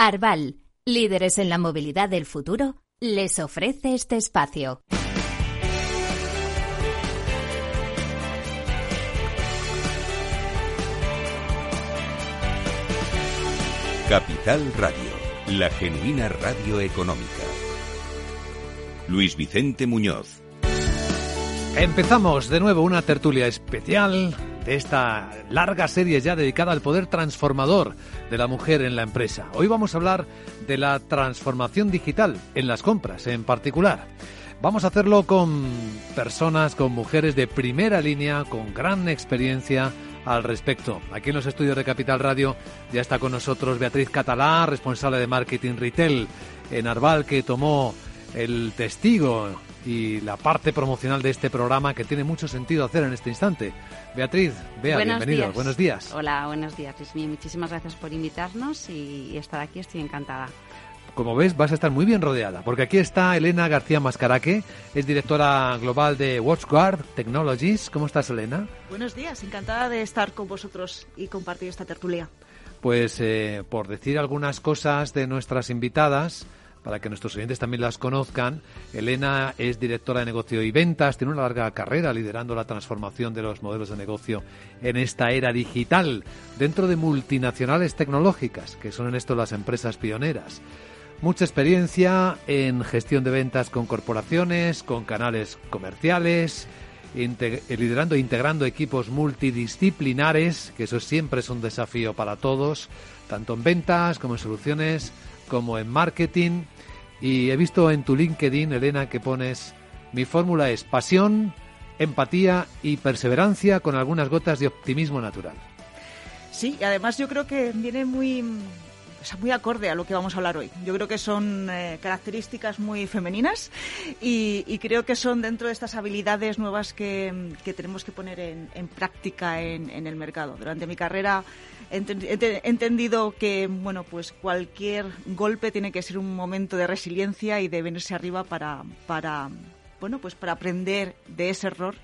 Arval, líderes en la movilidad del futuro, les ofrece este espacio. Capital Radio, la genuina radio económica. Luis Vicente Muñoz. Empezamos de nuevo una tertulia especial esta larga serie ya dedicada al poder transformador de la mujer en la empresa. Hoy vamos a hablar de la transformación digital en las compras en particular. Vamos a hacerlo con personas, con mujeres de primera línea, con gran experiencia al respecto. Aquí en los estudios de Capital Radio ya está con nosotros Beatriz Catalá, responsable de marketing retail en Arval, que tomó el testigo y la parte promocional de este programa que tiene mucho sentido hacer en este instante. Beatriz, Bea, bienvenido. Buenos días. Hola, buenos días, Muchísimas gracias por invitarnos y estar aquí. Estoy encantada. Como ves, vas a estar muy bien rodeada, porque aquí está Elena García Mascaraque, es directora global de WatchGuard Technologies. ¿Cómo estás, Elena? Buenos días, encantada de estar con vosotros y compartir esta tertulia. Pues eh, por decir algunas cosas de nuestras invitadas, para que nuestros oyentes también las conozcan, Elena es directora de negocio y ventas, tiene una larga carrera liderando la transformación de los modelos de negocio en esta era digital dentro de multinacionales tecnológicas, que son en esto las empresas pioneras. Mucha experiencia en gestión de ventas con corporaciones, con canales comerciales, liderando e integrando equipos multidisciplinares, que eso siempre es un desafío para todos, tanto en ventas como en soluciones, como en marketing. Y he visto en tu LinkedIn, Elena, que pones, mi fórmula es pasión, empatía y perseverancia con algunas gotas de optimismo natural. Sí, y además yo creo que viene muy muy acorde a lo que vamos a hablar hoy. Yo creo que son eh, características muy femeninas y, creo que son dentro de estas habilidades nuevas que, tenemos que poner en, práctica en, el mercado. Durante mi carrera he, entendido que bueno, pues cualquier golpe tiene que ser un momento de resiliencia y de venirse arriba para bueno, pues para aprender de ese error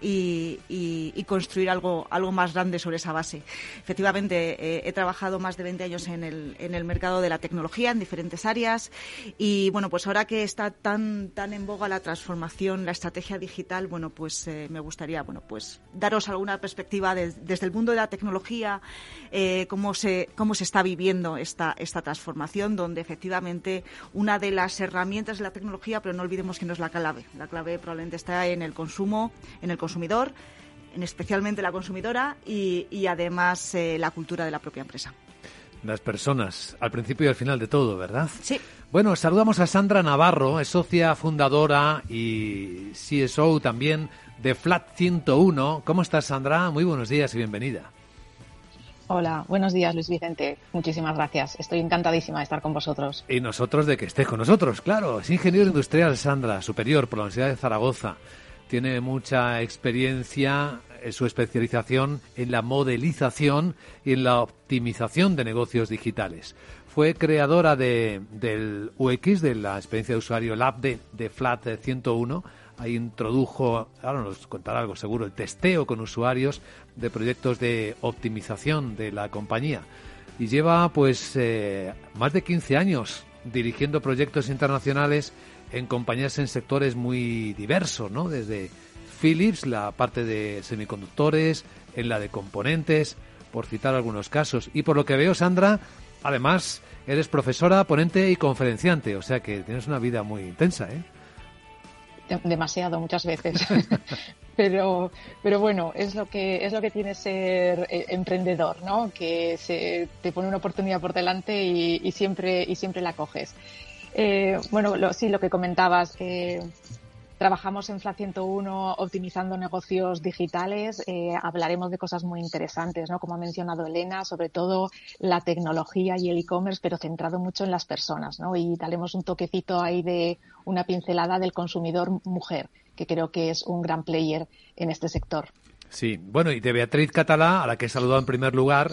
y, construir algo, algo más grande sobre esa base. Efectivamente, eh, he trabajado más de 20 años en el, en el mercado de la tecnología, en diferentes áreas, y bueno, pues ahora que está tan, tan en boga la transformación, la estrategia digital, bueno, pues eh, me gustaría, bueno, pues daros alguna perspectiva desde el mundo de la tecnología, eh, cómo, se, cómo se está viviendo esta, esta transformación, donde efectivamente una de las herramientas de la tecnología, pero no olvidemos que no es la clave, la clave probablemente está en el consumo, en el consumidor, en especialmente la consumidora y, además eh, la cultura de la propia empresa. Las personas, al principio y al final de todo, ¿verdad? Sí. Bueno, saludamos a Sandra Navarro, es socia fundadora y CSO también de Flat 101. ¿Cómo estás, Sandra? Muy buenos días y bienvenida. Hola, buenos días Luis Vicente. Muchísimas gracias. Estoy encantadísima de estar con vosotros. Y nosotros de que estés con nosotros, claro. Es ingeniero industrial Sandra, superior por la Universidad de Zaragoza. Tiene mucha experiencia en su especialización en la modelización y en la optimización de negocios digitales. Fue creadora de, del UX, de la experiencia de usuario Lab de, de Flat 101 ahí introdujo, ahora nos contará algo seguro, el testeo con usuarios de proyectos de optimización de la compañía. Y lleva pues eh, más de 15 años dirigiendo proyectos internacionales en compañías en sectores muy diversos, ¿no? Desde Philips, la parte de semiconductores, en la de componentes, por citar algunos casos. Y por lo que veo, Sandra, además, eres profesora, ponente y conferenciante, o sea que tienes una vida muy intensa, ¿eh? Demasiado muchas veces. pero, pero bueno, es lo que es lo que tiene ser eh, emprendedor, ¿no? Que se, te pone una oportunidad por delante y, siempre y siempre la coges. Eh, bueno, sí, lo que comentabas. Eh, Trabajamos en FLA 101 optimizando negocios digitales. Eh, hablaremos de cosas muy interesantes, ¿no? Como ha mencionado Elena, sobre todo la tecnología y el e-commerce, pero centrado mucho en las personas, ¿no? Y daremos un toquecito ahí de una pincelada del consumidor mujer, que creo que es un gran player en este sector. Sí, bueno, y de Beatriz Catalá, a la que he saludado en primer lugar,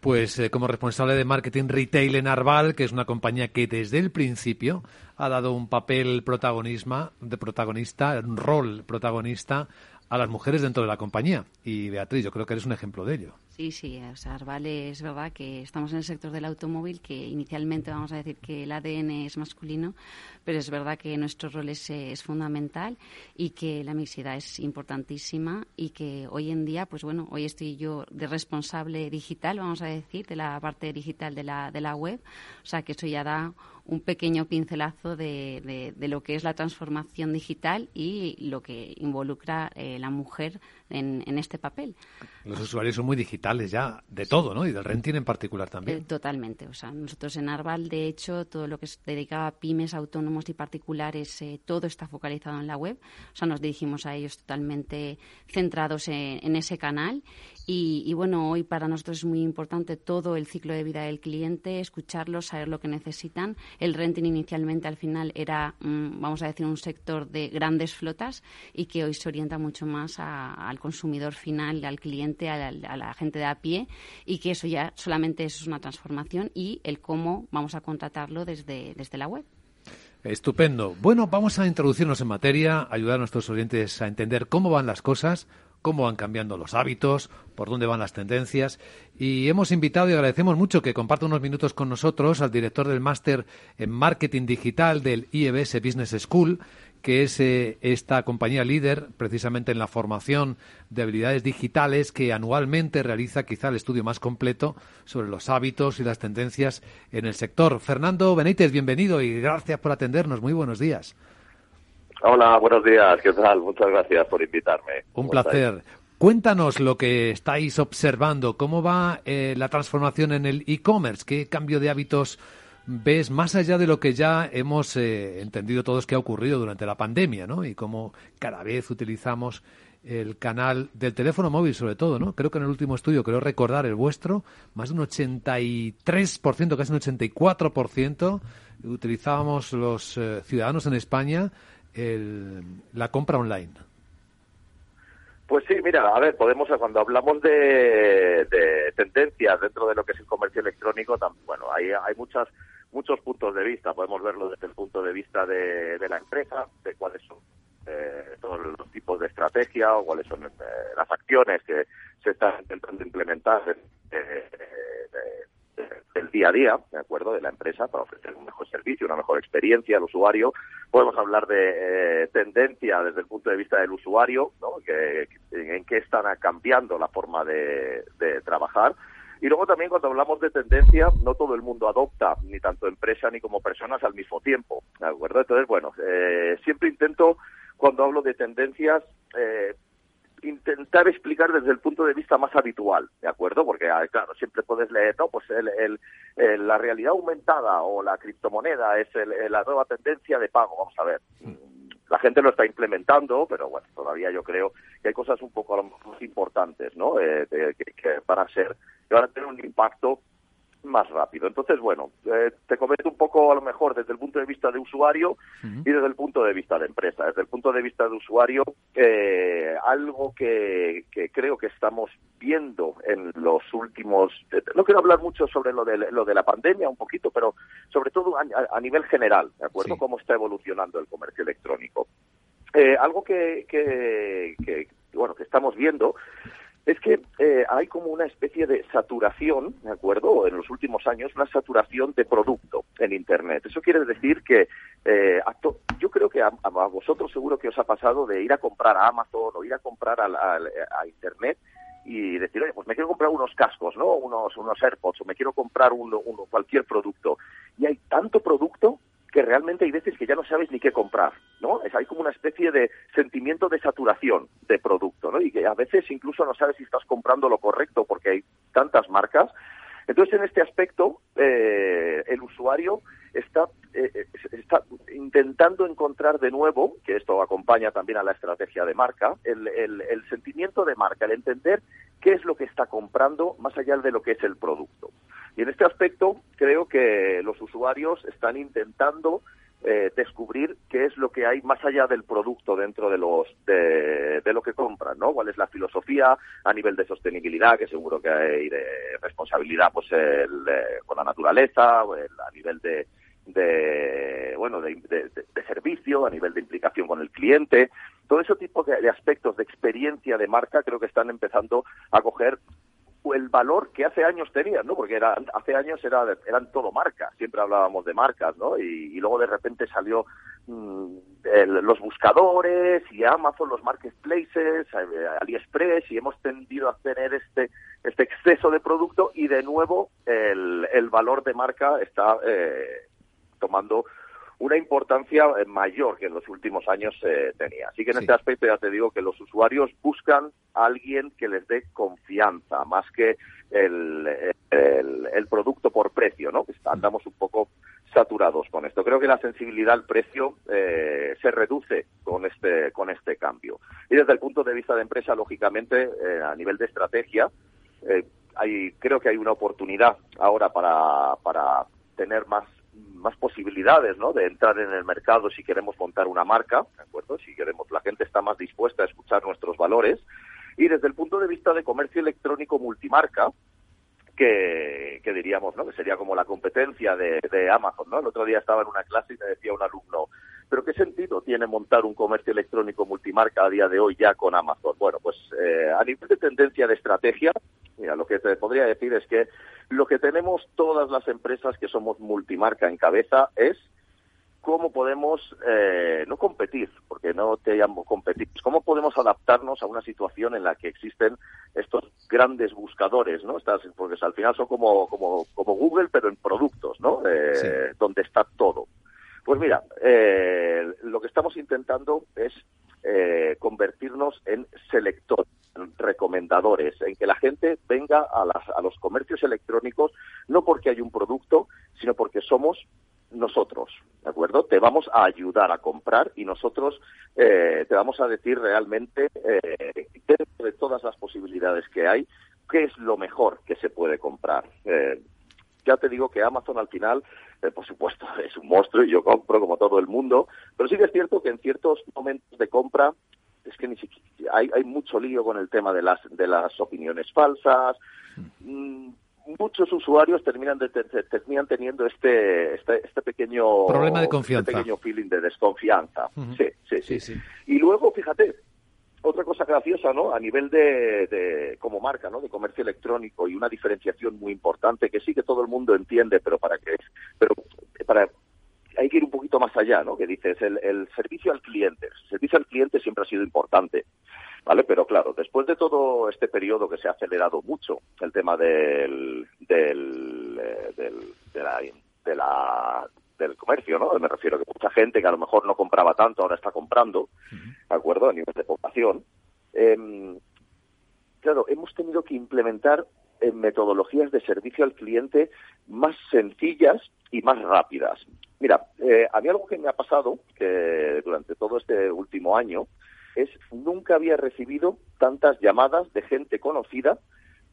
pues eh, como responsable de marketing retail en Arval, que es una compañía que desde el principio ha dado un papel protagonismo, de protagonista, un rol protagonista a las mujeres dentro de la compañía. Y Beatriz, yo creo que eres un ejemplo de ello. Sí, sí, o sea, Arvale es verdad que estamos en el sector del automóvil, que inicialmente vamos a decir que el ADN es masculino, pero es verdad que nuestro rol es, es fundamental y que la mixidad es importantísima y que hoy en día, pues bueno, hoy estoy yo de responsable digital, vamos a decir, de la parte digital de la, de la web, o sea que eso ya da un pequeño pincelazo de, de, lo que es la transformación digital y lo que involucra eh, la mujer en, en, este papel. Los usuarios son muy digitales ya, de todo, ¿no? Y del renting en particular también. Eh, totalmente. O sea, nosotros en Arval, de hecho, todo lo que se dedicaba a pymes, autónomos y particulares, eh, todo está focalizado en la web. O sea, nos dirigimos a ellos totalmente centrados en, en ese canal. Y, y, bueno, hoy para nosotros es muy importante todo el ciclo de vida del cliente, escucharlos, saber lo que necesitan el renting inicialmente al final era, mm, vamos a decir, un sector de grandes flotas y que hoy se orienta mucho más al consumidor final, al cliente, a la, gente de a pie y que eso ya solamente es una transformación y el cómo vamos a contratarlo desde, desde la web. Estupendo. Bueno, vamos a introducirnos en materia, ayudar a nuestros oyentes a entender cómo van las cosas, cómo van cambiando los hábitos, por dónde van las tendencias. Y hemos invitado y agradecemos mucho que comparta unos minutos con nosotros al director del máster en marketing digital del IEBS Business School, que es eh, esta compañía líder precisamente en la formación de habilidades digitales que anualmente realiza quizá el estudio más completo sobre los hábitos y las tendencias en el sector. Fernando Benítez, bienvenido y gracias por atendernos. Muy buenos días. Hola, buenos días. ¿Qué tal? Muchas gracias por invitarme. Un placer. Cuéntanos lo que estáis observando. ¿Cómo va eh, la transformación en el e-commerce? ¿Qué cambio de hábitos ves más allá de lo que ya hemos eh, entendido todos que ha ocurrido durante la pandemia, ¿no? Y cómo cada vez utilizamos el canal del teléfono móvil sobre todo, ¿no? Creo que en el último estudio, creo recordar el vuestro, más de un 83%, casi un 84% utilizábamos los eh, ciudadanos en España el, la compra online? Pues sí, mira, a ver, podemos, cuando hablamos de, tendencias dentro de lo que es el comercio electrónico, bueno, hay, hay muchas muchos puntos de vista. Podemos verlo desde el punto de vista de, la empresa, de cuáles son eh, todos los tipos de estrategia o cuáles son eh, las acciones que se están intentando implementar eh, del día a día, ¿de acuerdo?, de la empresa para ofrecer un mejor servicio, una mejor experiencia al usuario. Podemos hablar de eh, tendencia desde el punto de vista del usuario, ¿no?, que, en qué están cambiando la forma de, trabajar. Y luego también cuando hablamos de tendencia, no todo el mundo adopta, ni tanto empresa ni como personas al mismo tiempo, ¿de acuerdo? Entonces, bueno, eh, siempre intento, cuando hablo de tendencias, eh, intentar explicar desde el punto de vista más habitual, ¿de acuerdo? Porque, ah, claro, siempre puedes leer, no, pues el, el, la realidad aumentada o la criptomoneda es la nueva tendencia de pago. Vamos a ver, la gente lo está implementando, pero bueno, todavía yo creo que hay cosas un poco más importantes, ¿no? Eh, que, que, van a ser, que van a tener un impacto más rápido. Entonces, bueno, eh, te comento un poco a lo mejor desde el punto de vista de usuario y desde el punto de vista de empresa. Desde el punto de vista de usuario, eh, algo que, que, creo que estamos viendo en los últimos... No quiero hablar mucho sobre lo de, lo de la pandemia, un poquito, pero sobre todo a, nivel general, ¿de acuerdo? Cómo está evolucionando el comercio electrónico. Eh, algo que, que, que, bueno, que estamos viendo es que eh, hay como una especie de saturación, ¿de acuerdo? En los últimos años, una saturación de producto en Internet. Eso quiere decir que eh, yo creo que a, vosotros seguro que os ha pasado de ir a comprar a Amazon o ir a comprar a, a, Internet y decir, oye, pues me quiero comprar unos cascos, ¿no? Unos, unos AirPods o me quiero comprar uno, uno, cualquier producto. Y hay tanto producto que realmente hay veces que ya no sabes ni qué comprar, ¿no? Es, hay como una especie de sentimiento de saturación de producto, ¿no? Y que a veces incluso no sabes si estás comprando lo correcto porque hay tantas marcas. Entonces, en este aspecto, eh, el usuario está, eh, está intentando encontrar de nuevo, que esto acompaña también a la estrategia de marca, el, el, el sentimiento de marca, el entender qué es lo que está comprando más allá de lo que es el producto. Y en este aspecto creo que los usuarios están intentando eh, descubrir qué es lo que hay más allá del producto dentro de los de, lo que compran, ¿no? Cuál es la filosofía a nivel de sostenibilidad, que seguro que hay de responsabilidad, pues el, con la naturaleza, a nivel de, de bueno de, de, servicio, a nivel de implicación con el cliente, todo ese tipo de, aspectos de experiencia de marca creo que están empezando a coger el valor que hace años tenían, ¿no? Porque era, hace años era, eran todo marcas, siempre hablábamos de marcas, ¿no? Y, luego de repente salió mm, los buscadores y Amazon, los marketplaces, eh, AliExpress y hemos tendido a tener este, este exceso de producto y de nuevo el, el valor de marca está eh, tomando una importancia eh, mayor que en los últimos años eh, tenía. Así que en este aspecto ya te digo que los usuarios buscan a alguien que les dé confianza, más que el, el, producto por precio, ¿no? Andamos un poco saturados con esto. Creo que la sensibilidad al precio eh, se reduce con este con este cambio. Y desde el punto de vista de empresa, lógicamente, a nivel de estrategia, hay, creo que hay una oportunidad ahora para, para tener más más posibilidades ¿no? de entrar en el mercado si queremos montar una marca, ¿de acuerdo? Si queremos, la gente está más dispuesta a escuchar nuestros valores. Y desde el punto de vista de comercio electrónico multimarca, que, que diríamos, ¿no? Que sería como la competencia de, de Amazon, ¿no? El otro día estaba en una clase y me decía un alumno, ¿pero qué sentido tiene montar un comercio electrónico multimarca a día de hoy ya con Amazon? Bueno, pues eh, a nivel de tendencia de estrategia, mira, lo que te podría decir es que lo que tenemos todas las empresas que somos multimarca en cabeza es cómo podemos eh, no competir, porque no te llamo competir, cómo podemos adaptarnos a una situación en la que existen estos grandes buscadores, ¿no? Estas, porque al final son como, como, como Google, pero en productos, ¿no? Eh, donde está todo. Pues mira, eh, lo que estamos intentando es eh, convertirnos en selectores, recomendadores, en que la gente venga a, las, a los comercios electrónicos no porque hay un producto, sino porque somos nosotros, ¿de acuerdo? Te vamos a ayudar a comprar y nosotros eh, te vamos a decir realmente, eh, dentro de todas las posibilidades que hay, qué es lo mejor que se puede comprar. Eh, ya te digo que Amazon al final, eh, por supuesto, es un monstruo y yo compro como todo el mundo, pero sí que es cierto que en ciertos momentos de compra es que ni siquiera hay, hay mucho lío con el tema de las de las opiniones falsas. Mm, muchos usuarios terminan de, terminan teniendo este, este, este pequeño problema de confianza, este pequeño feeling de desconfianza. sí, sí, sí, sí, Y luego, fíjate, otra cosa graciosa, ¿no? A nivel de, como marca, ¿no? De comercio electrónico y una diferenciación muy importante que sí que todo el mundo entiende, pero para que, pero para hay que ir un poquito más allá, ¿no? Que dices el, el servicio al cliente. El servicio al cliente siempre ha sido importante, ¿vale? Pero claro, después de todo este periodo que se ha acelerado mucho el tema del del, eh, del de la, de la del comercio, ¿no? Me refiero a que mucha gente que a lo mejor no compraba tanto ahora está comprando, ¿de acuerdo? A nivel de población. Em, claro, hemos tenido que implementar eh, metodologías de servicio al cliente más sencillas y más rápidas. Mira, eh, a mí algo que me ha pasado que durante todo este último año es nunca había recibido tantas llamadas de gente conocida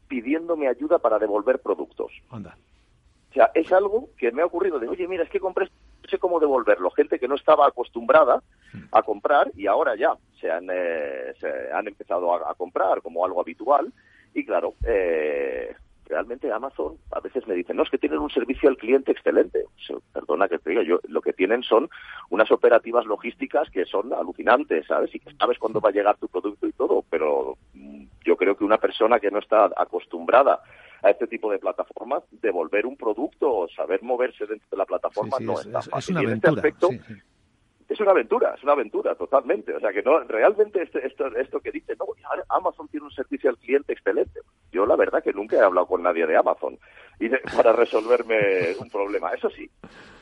pidiéndome ayuda para devolver productos. Anda. O sea, es algo que me ha ocurrido de, oye, mira, es que compré, no sé cómo devolverlo. Gente que no estaba acostumbrada a comprar y ahora ya se han, eh, se han empezado a, comprar como algo habitual. Y claro, eh, realmente Amazon a veces me dicen, no, es que tienen un servicio al cliente excelente. perdona que te diga, yo lo que tienen son unas operativas logísticas que son alucinantes, ¿sabes? Y que sabes cuándo va a llegar tu producto y todo, pero mm, yo creo que una persona que no está acostumbrada a este tipo de plataformas, devolver un producto o saber moverse dentro de la plataforma no es, tan fácil. una este aventura, es una aventura, es una aventura totalmente. O sea que no, realmente este, esto, esto que dice, no, Amazon tiene un servicio al cliente excelente. Yo la verdad que nunca he hablado con nadie de Amazon y para resolverme un problema. Eso sí,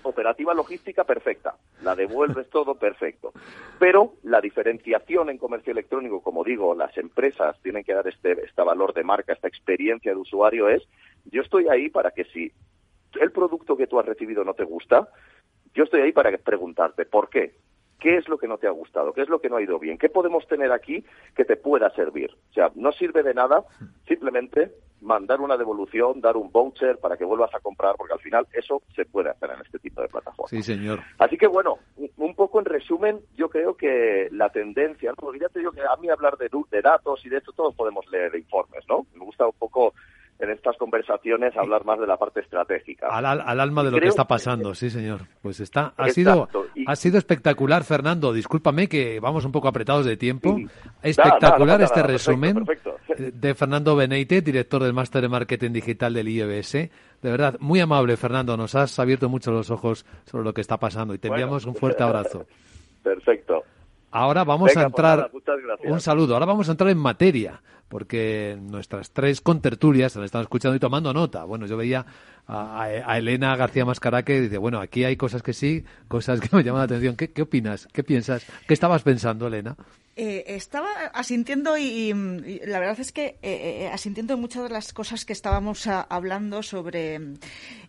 operativa logística perfecta, la devuelves todo perfecto. Pero la diferenciación en comercio electrónico, como digo, las empresas tienen que dar este, este valor de marca, esta experiencia de usuario es, yo estoy ahí para que si el producto que tú has recibido no te gusta, yo estoy ahí para preguntarte por qué. ¿Qué es lo que no te ha gustado? ¿Qué es lo que no ha ido bien? ¿Qué podemos tener aquí que te pueda servir? O sea, no sirve de nada simplemente mandar una devolución, dar un voucher para que vuelvas a comprar, porque al final eso se puede hacer en este tipo de plataformas. Sí, señor. Así que bueno, un poco en resumen, yo creo que la tendencia, ¿no? porque ya te digo que a mí hablar de, de datos y de esto todos podemos leer informes, ¿no? Me gusta un poco en estas conversaciones hablar más de la parte estratégica. Al, alma de lo que está pasando, sí, señor. Pues está, ha sido, Ha sido espectacular, Fernando. Discúlpame que vamos un poco apretados de tiempo. Espectacular este resumen de Fernando Beneite, director del Máster de Marketing Digital del IEBS. De verdad, muy amable, Fernando. Nos has abierto mucho los ojos sobre lo que está pasando y te enviamos un fuerte abrazo. Perfecto. Ahora vamos a pues entrar. un saludo. Ahora vamos a entrar en materia, porque nuestras tres contertulias se están escuchando y tomando nota. Bueno, yo veía a, Elena García Mascará que dice: Bueno, aquí hay cosas que sí, cosas que me llaman la atención. ¿Qué, qué opinas? ¿Qué piensas? ¿Qué estabas pensando, Elena? Eh, estaba asintiendo y, la verdad es que eh, eh, asintiendo en muchas de las cosas que estábamos hablando sobre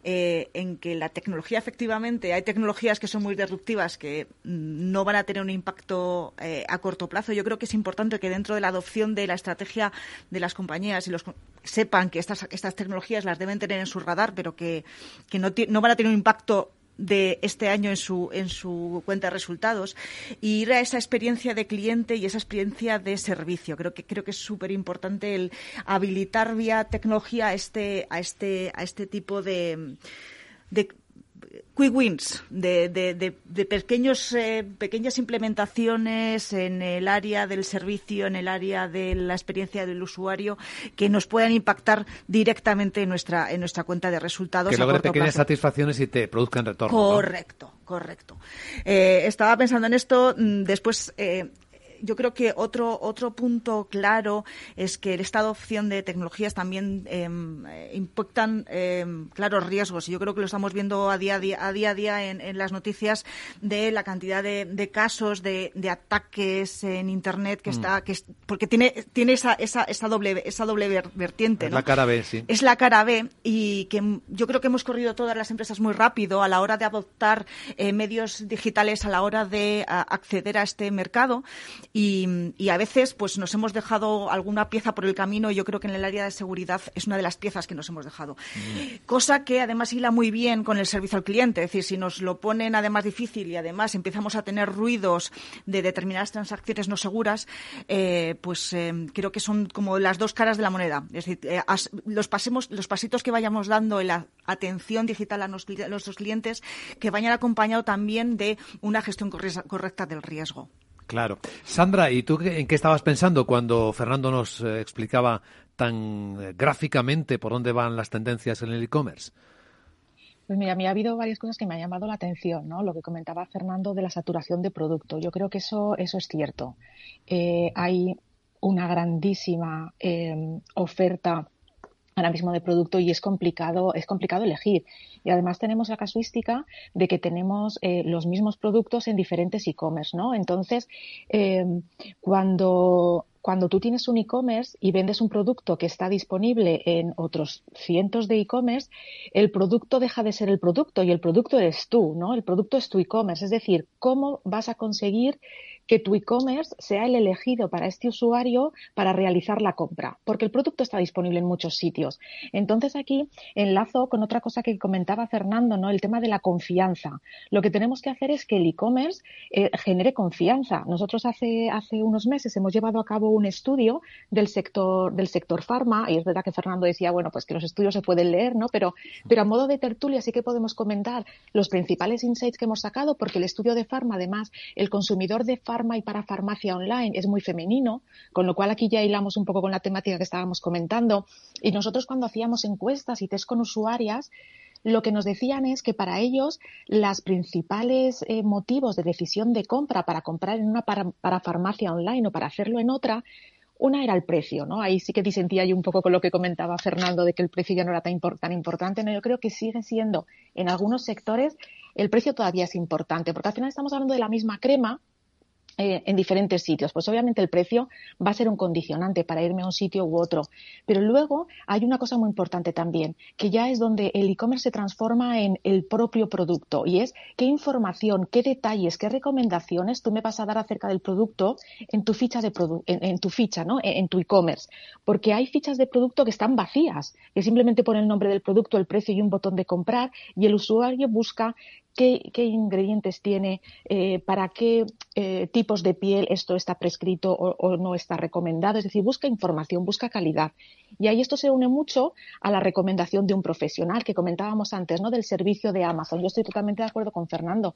en que la tecnología efectivamente hay tecnologías que son muy disruptivas que no van a tener un impacto a corto plazo. Yo creo que es importante que dentro de la adopción de la estrategia de las compañías y los sepan que estas, estas tecnologías las deben tener en su radar, pero que, que no, no van a tener un impacto de este año en su, en su cuenta de resultados y ir a esa experiencia de cliente y esa experiencia de servicio. Creo que, creo que es súper importante el habilitar vía tecnología a este, a este, a este tipo de, de quick wins, de, de, pequeños, eh, pequeñas implementaciones en el área del servicio, en el área de la experiencia del usuario, que nos puedan impactar directamente en nuestra, en nuestra cuenta de resultados. Que logre pequeñas satisfacciones y te produzcan retorno. Correcto, correcto. Eh, estaba pensando en esto, mm, después eh, yo creo que otro, otro punto claro es que esta adopción de tecnologías también em, eh, impactan em, claros riesgos. Y yo creo que lo estamos viendo a día a día, a día, a día en, las noticias de la cantidad de, casos de, ataques en Internet que mm. está, que porque tiene, tiene esa, esa, esa doble, esa doble vertiente. Es la cara B, sí. Es la cara B y que yo creo que hemos corrido todas las empresas muy rápido a la hora de adoptar eh, medios digitales, a la hora de acceder a este mercado y, a veces pues nos hemos dejado alguna pieza por el camino. Y yo creo que en el área de seguridad es una de las piezas que nos hemos dejado. Mm. Cosa que además hila muy bien con el servicio al cliente. Es decir, si nos lo ponen además difícil y además empezamos a tener ruidos de determinadas transacciones no seguras, eh, pues eh, creo que son como las dos caras de la moneda. Es decir, eh, los, pasemos, los pasitos que vayamos dando en la atención digital a nuestros clientes que vayan acompañado también de una gestión correcta del riesgo. Claro. Sandra, ¿y tú en qué estabas pensando cuando Fernando nos eh, explicaba tan eh, gráficamente por dónde van las tendencias en el e-commerce? Pues mira, a mí ha habido varias cosas que me han llamado la atención, ¿no? Lo que comentaba Fernando de la saturación de producto. Yo creo que eso, eso es cierto. Eh, hay una grandísima oferta ahora mismo de producto y es complicado, es complicado elegir. Y además tenemos la casuística de que tenemos eh, los mismos productos en diferentes e-commerce, ¿no? Entonces, eh, cuando cuando tú tienes un e-commerce y vendes un producto que está disponible en otros cientos de e-commerce, el producto deja de ser el producto y el producto eres tú, ¿no? El producto es tu e-commerce. Es decir, ¿cómo vas a conseguir que tu e-commerce sea el elegido para este usuario para realizar la compra, porque el producto está disponible en muchos sitios. Entonces aquí enlazo con otra cosa que comentaba Fernando, ¿no? El tema de la confianza. Lo que tenemos que hacer es que el e-commerce eh, genere confianza. Nosotros hace, hace unos meses hemos llevado a cabo un estudio del sector, del sector farma, y es verdad que Fernando decía, bueno, pues que los estudios se pueden leer, ¿no? Pero, pero a modo de tertulia sí que podemos comentar los principales insights que hemos sacado, porque el estudio de farma, además, el consumidor de farma y para farmacia online es muy femenino, con lo cual aquí ya hilamos un poco con la temática que estábamos comentando. Y nosotros cuando hacíamos encuestas y test con usuarias, lo que nos decían es que para ellos los principales eh, motivos de decisión de compra para comprar en una para, farmacia online o para hacerlo en otra, una era el precio, ¿no? Ahí sí que disentía yo un poco con lo que comentaba Fernando de que el precio ya no era tan, tan importante. No, yo creo que sigue siendo en algunos sectores el precio todavía es importante, porque al final estamos hablando de la misma crema, eh, en diferentes sitios. Pues obviamente el precio va a ser un condicionante para irme a un sitio u otro. Pero luego hay una cosa muy importante también, que ya es donde el e-commerce se transforma en el propio producto y es qué información, qué detalles, qué recomendaciones tú me vas a dar acerca del producto en tu ficha de en, tu ficha, ¿no? En, tu e-commerce. Porque hay fichas de producto que están vacías, que simplemente pone el nombre del producto, el precio y un botón de comprar y el usuario busca qué, ingredientes tiene, eh, para qué eh, tipos de piel esto está prescrito o, no está recomendado. Es decir, busca información, busca calidad. Y ahí esto se une mucho a la recomendación de un profesional que comentábamos antes, ¿no? Del servicio de Amazon. Yo estoy totalmente de acuerdo con Fernando.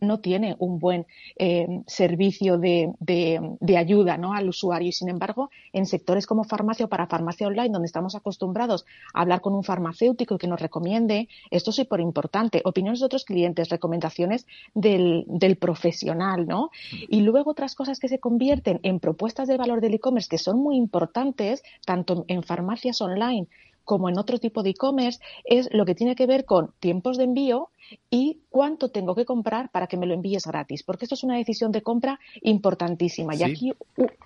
No tiene un buen eh, servicio de, de, ayuda ¿no? al usuario. Y sin embargo, en sectores como farmacia o para farmacia online, donde estamos acostumbrados a hablar con un farmacéutico que nos recomiende, esto es súper importante. Opiniones de otros clientes, recomendaciones del, del profesional, ¿no? Y luego otras cosas que se convierten en propuestas de valor del e-commerce que son muy importantes, tanto en farmacias online como en otro tipo de e-commerce, es lo que tiene que ver con tiempos de envío y cuánto tengo que comprar para que me lo envíes gratis, porque esto es una decisión de compra importantísima. Y aquí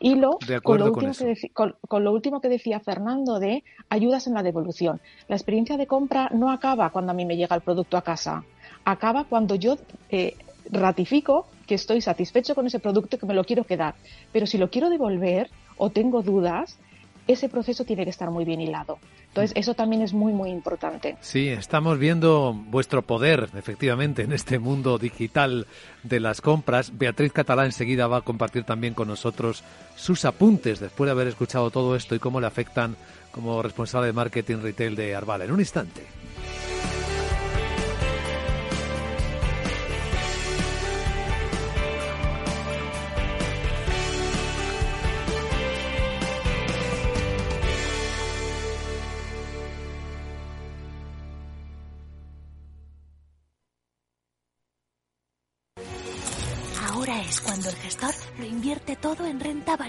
hilo con lo, último que con, lo último que decía Fernando de ayudas en la devolución. La experiencia de compra no acaba cuando a mí me llega el producto a casa, acaba cuando yo eh, ratifico que estoy satisfecho con ese producto y que me lo quiero quedar. Pero si lo quiero devolver o tengo dudas, ese proceso tiene que estar muy bien hilado. Entonces, eso también es muy, muy importante. Sí, estamos viendo vuestro poder, efectivamente, en este mundo digital de las compras. Beatriz Catalá enseguida va a compartir también con nosotros sus apuntes después de haber escuchado todo esto y cómo le afectan como responsable de marketing retail de Arval. En un instante.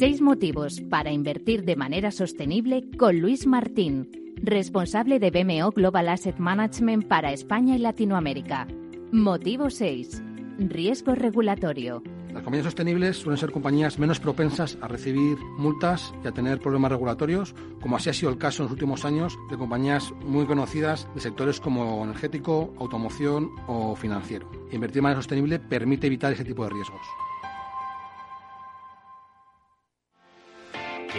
Seis motivos para invertir de manera sostenible con Luis Martín, responsable de BMO Global Asset Management para España y Latinoamérica. Motivo 6. Riesgo regulatorio. Las compañías sostenibles suelen ser compañías menos propensas a recibir multas y a tener problemas regulatorios, como así ha sido el caso en los últimos años de compañías muy conocidas de sectores como energético, automoción o financiero. Invertir de manera sostenible permite evitar ese tipo de riesgos.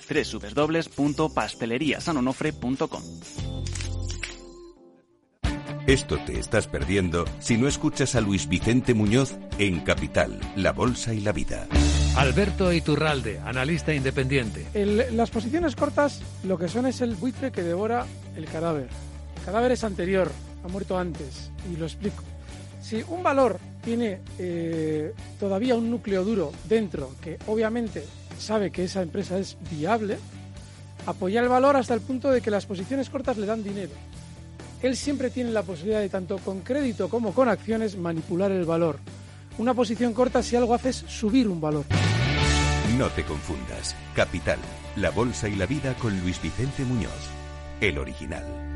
www.pasteleriasanonofre.com. Esto te estás perdiendo si no escuchas a Luis Vicente Muñoz en Capital, La Bolsa y la Vida. Alberto Iturralde, analista independiente. las posiciones cortas lo que son es el buitre que devora el cadáver. El cadáver es anterior, ha muerto antes, y lo explico. Si un valor tiene eh, todavía un núcleo duro dentro, que obviamente sabe que esa empresa es viable, apoya el valor hasta el punto de que las posiciones cortas le dan dinero. Él siempre tiene la posibilidad de, tanto con crédito como con acciones, manipular el valor. Una posición corta si algo hace es subir un valor. No te confundas. Capital, la bolsa y la vida con Luis Vicente Muñoz, el original.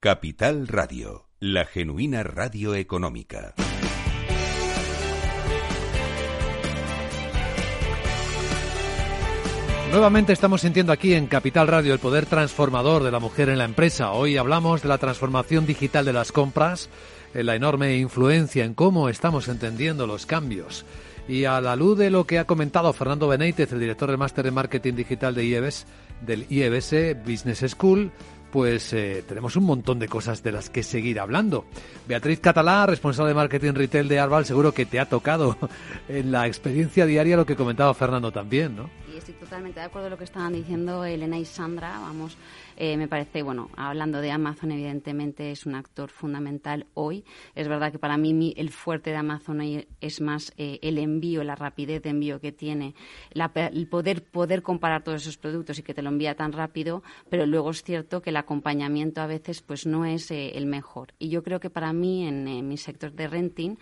Capital Radio, la genuina radio económica. Nuevamente estamos sintiendo aquí en Capital Radio el poder transformador de la mujer en la empresa. Hoy hablamos de la transformación digital de las compras, la enorme influencia en cómo estamos entendiendo los cambios. Y a la luz de lo que ha comentado Fernando Benítez, el director del máster de marketing digital de IEBS, del IEBS Business School, pues eh, tenemos un montón de cosas de las que seguir hablando. Beatriz Catalá, responsable de marketing retail de Arval, seguro que te ha tocado en la experiencia diaria lo que comentaba Fernando también, ¿no? Y estoy totalmente de acuerdo con lo que estaban diciendo Elena y Sandra. Vamos, eh, me parece, bueno, hablando de Amazon, evidentemente es un actor fundamental hoy. Es verdad que para mí el fuerte de Amazon es más eh, el envío, la rapidez de envío que tiene, el poder, poder comparar todos esos productos y que te lo envía tan rápido, pero luego es cierto que el acompañamiento a veces pues no es eh, el mejor. Y yo creo que para mí, en mi sector de renting,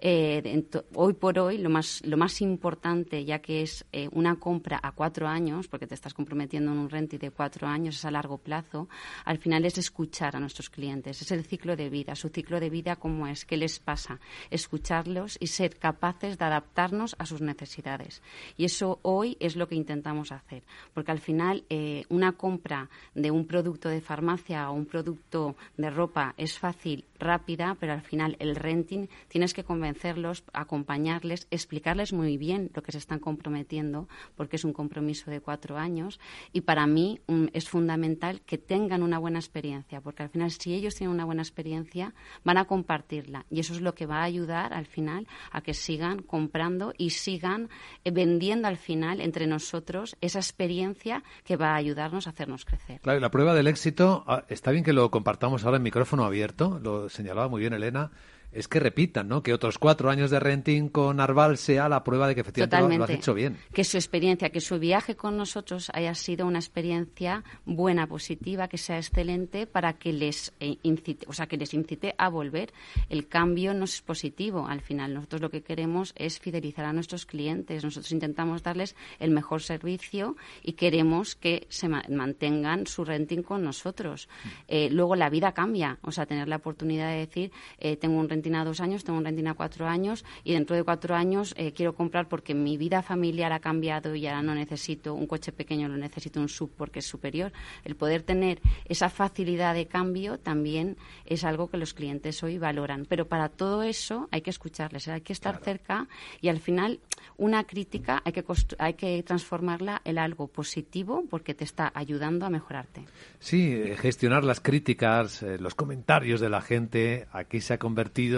eh, hoy por hoy lo más, lo más importante, ya que es eh, una compra a cuatro años, porque te estás comprometiendo en un renting de cuatro años, es a largo plazo, al final es escuchar a nuestros clientes, es el ciclo de vida, su ciclo de vida cómo es, qué les pasa, escucharlos y ser capaces de adaptarnos a sus necesidades. Y eso hoy es lo que intentamos hacer, porque al final eh, una compra de un producto de farmacia o un producto de ropa es fácil, rápida, pero al final el renting tienes que convencer convencerlos, acompañarles, explicarles muy bien lo que se están comprometiendo, porque es un compromiso de cuatro años. Y para mí es fundamental que tengan una buena experiencia, porque al final, si ellos tienen una buena experiencia, van a compartirla. Y eso es lo que va a ayudar al final a que sigan comprando y sigan eh, vendiendo al final entre nosotros esa experiencia que va a ayudarnos a hacernos crecer. La prueba del éxito, ah, está bien que lo compartamos ahora en micrófono abierto, lo señalaba muy bien Elena es que repitan, ¿no? Que otros cuatro años de renting con Arval sea la prueba de que efectivamente lo, has hecho bien. Que su experiencia, que su viaje con nosotros haya sido una experiencia buena, positiva, que sea excelente para que les eh, incite, o sea, que les incite a volver. El cambio no es positivo. Al final, nosotros lo que queremos es fidelizar a nuestros clientes. Nosotros intentamos darles el mejor servicio y queremos que se mantengan su renting con nosotros. Mm. Eh, luego la vida cambia, o sea, tener la oportunidad de decir, eh, tengo un renting rentina dos años, tengo un rentina cuatro años y dentro de cuatro años eh, quiero comprar porque mi vida familiar ha cambiado y ya no necesito un coche pequeño, lo necesito un sub porque es superior. El poder tener esa facilidad de cambio también es algo que los clientes hoy valoran. Pero para todo eso hay que escucharles, hay que estar cerca y al final una crítica hay que, hay que transformarla en algo positivo porque te está ayudando a mejorarte. Sí, eh, gestionar las críticas, eh, los comentarios de la gente, aquí se ha convertido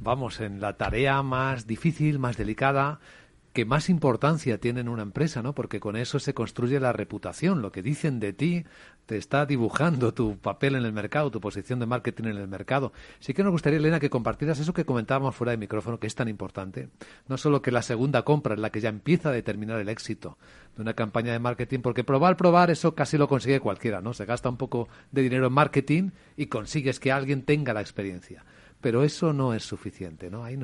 vamos, en la tarea más difícil, más delicada, que más importancia tiene en una empresa, ¿no? Porque con eso se construye la reputación. Lo que dicen de ti te está dibujando tu papel en el mercado, tu posición de marketing en el mercado. Sí que nos gustaría, Elena, que compartieras eso que comentábamos fuera de micrófono, que es tan importante. No solo que la segunda compra es la que ya empieza a determinar el éxito de una campaña de marketing, porque probar, probar, eso casi lo consigue cualquiera, ¿no? Se gasta un poco de dinero en marketing y consigues que alguien tenga la experiencia pero eso no es suficiente, ¿no? Ahí,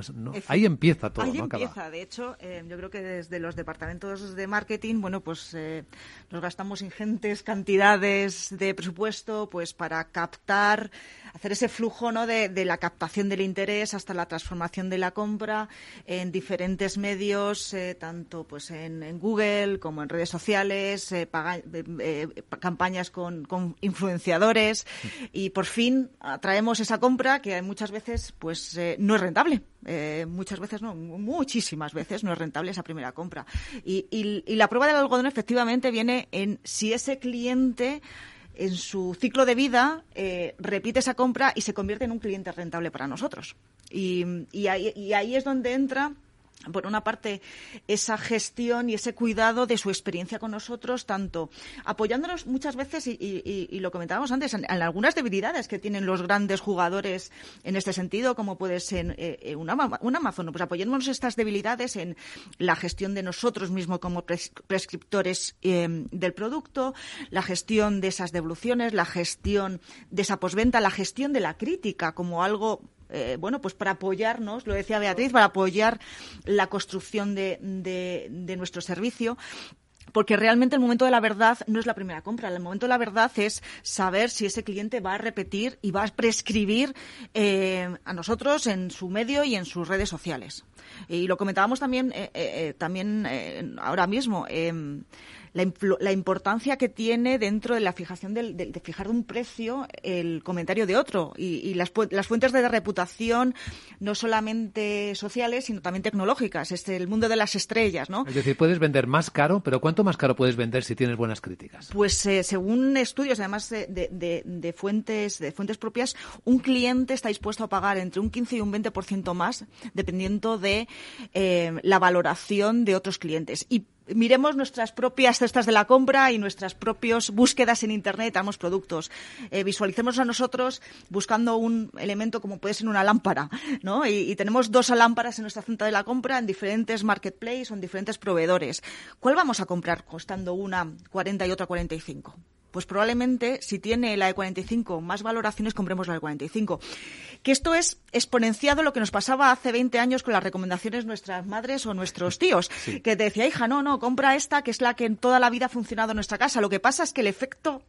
ahí empieza todo, ahí empieza. De hecho, eh, yo creo que desde los departamentos de marketing, bueno, pues eh, nos gastamos ingentes cantidades de presupuesto, pues para captar, hacer ese flujo, ¿no? De, la captación del interés hasta la transformación de la compra en diferentes medios, eh, tanto pues en, Google como en redes sociales, campañas con, con influenciadores y por fin atraemos esa compra que muchas veces pues eh, no es rentable. Eh, muchas veces no, muchísimas veces no es rentable esa primera compra. Y, la prueba del algodón efectivamente viene en si ese cliente en su ciclo de vida eh, repite esa compra y se convierte en un cliente rentable para nosotros. y ahí es donde entra por una parte, esa gestión y ese cuidado de su experiencia con nosotros, tanto apoyándonos muchas veces, y, lo comentábamos antes, en, algunas debilidades que tienen los grandes jugadores en este sentido, como puede ser eh, eh, un, Amazon, pues apoyándonos estas debilidades en la gestión de nosotros mismos como prescriptores em, del producto, la gestión de esas devoluciones, la gestión de esa posventa, la gestión de la crítica como algo eh, bueno, pues para apoyarnos, lo decía Beatriz, para apoyar la construcción de, de nuestro servicio porque realmente el momento de la verdad no es la primera compra. El momento de la verdad es saber si ese cliente va a repetir y va a prescribir eh, a nosotros en su medio y en sus redes sociales. Y lo comentábamos también, eh, eh, también ahora mismo em, la, importancia que tiene dentro de la fijación del, de, fijar un precio el comentario de otro. Y, las, las, fuentes de reputación no solamente sociales sino también tecnológicas. Es el mundo de las estrellas no es decir puedes vender más caro pero cuánto más caro puedes vender si tienes buenas críticas pues eh, según estudios además de, de, fuentes de fuentes propias un cliente está dispuesto a pagar entre un 15 y un 20% más dependiendo de eh, la valoración de otros clientes. Y miremos nuestras propias cestas de la compra y nuestras propias búsquedas en Internet, damos productos. Eh, visualicemos a nosotros buscando un elemento como puede ser una lámpara, ¿no? Y, tenemos dos lámparas en nuestra cesta de la compra en diferentes marketplaces o en diferentes proveedores. ¿Cuál vamos a comprar costando una 40 y otra 45? Pues probablemente si tiene la de 45 más valoraciones, compremos la de 45. Que esto es exponenciado lo que nos pasaba hace 20 años con las recomendaciones nuestras madres o nuestros tíos, que te decía, hija, no, no, compra esta, que es la que en toda la vida ha funcionado en nuestra casa. Lo que pasa es que el efecto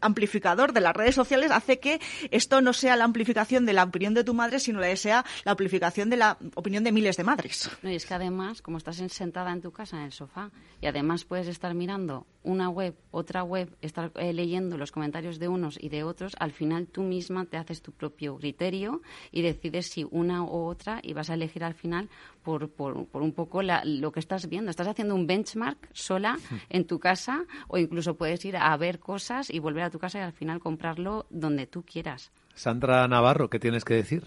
amplificador de las redes sociales hace que esto no sea la amplificación de la opinión de tu madre, sino que sea la amplificación de la opinión de miles de madres. y es que además, como estás sentada en tu casa en el sofá y además puedes estar mirando una web, otra web, estar eh, leyendo los comentarios de unos y de otros, al final tú misma te haces tu propio criterio y decides si una u otra y vas a elegir al final por, por, por un poco lo que estás viendo. Estás haciendo un benchmark sola en tu casa o incluso puedes ir a ver cosas y volver a tu casa y al final comprarlo donde tú quieras. Sandra Navarro, ¿qué tienes que decir?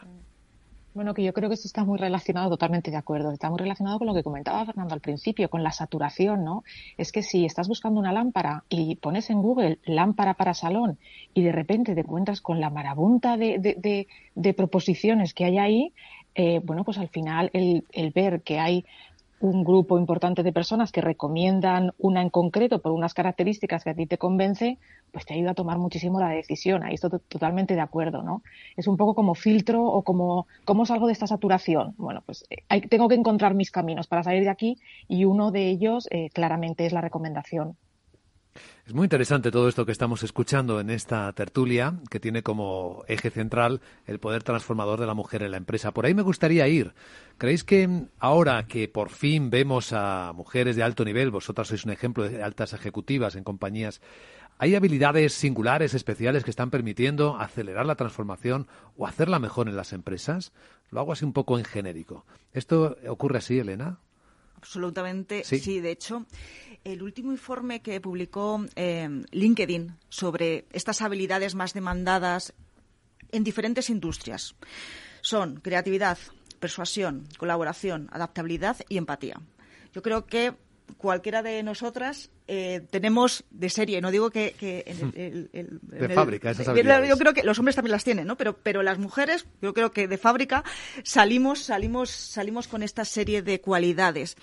Bueno, que yo creo que esto está muy relacionado, totalmente de acuerdo. Está muy relacionado con lo que comentaba Fernando al principio, con la saturación, ¿no? Es que si estás buscando una lámpara y pones en Google lámpara para salón y de repente te encuentras con la marabunta de, de proposiciones que hay ahí, eh, bueno, pues al final el, ver que hay un grupo importante de personas que recomiendan una en concreto por unas características que a ti te convence, pues te ayuda a tomar muchísimo la decisión. Ahí estoy totalmente de acuerdo, ¿no? Es un poco como filtro o como cómo salgo de esta saturación. Bueno, pues eh, tengo que encontrar mis caminos para salir de aquí y uno de ellos eh, claramente es la recomendación. Es muy interesante todo esto que estamos escuchando en esta tertulia, que tiene como eje central el poder transformador de la mujer en la empresa. Por ahí me gustaría ir. ¿Creéis que ahora que por fin vemos a mujeres de alto nivel, vosotras sois un ejemplo de altas ejecutivas en compañías, ¿hay habilidades singulares, especiales que están permitiendo acelerar la transformación o hacerla mejor en las empresas? Lo hago así un poco en genérico. ¿Esto ocurre así, Elena? Absolutamente, sí. De hecho, el último informe que publicó eh, LinkedIn sobre estas habilidades más demandadas en diferentes industrias son creatividad, persuasión, colaboración, adaptabilidad y empatía. Yo creo que cualquiera de nosotras eh, tenemos de serie, no digo que... de fábrica, esas habilidades. Yo creo que los hombres también las tienen, ¿no? Pero, pero las mujeres, yo creo que de fábrica salimos, salimos, salimos con esta serie de cualidades.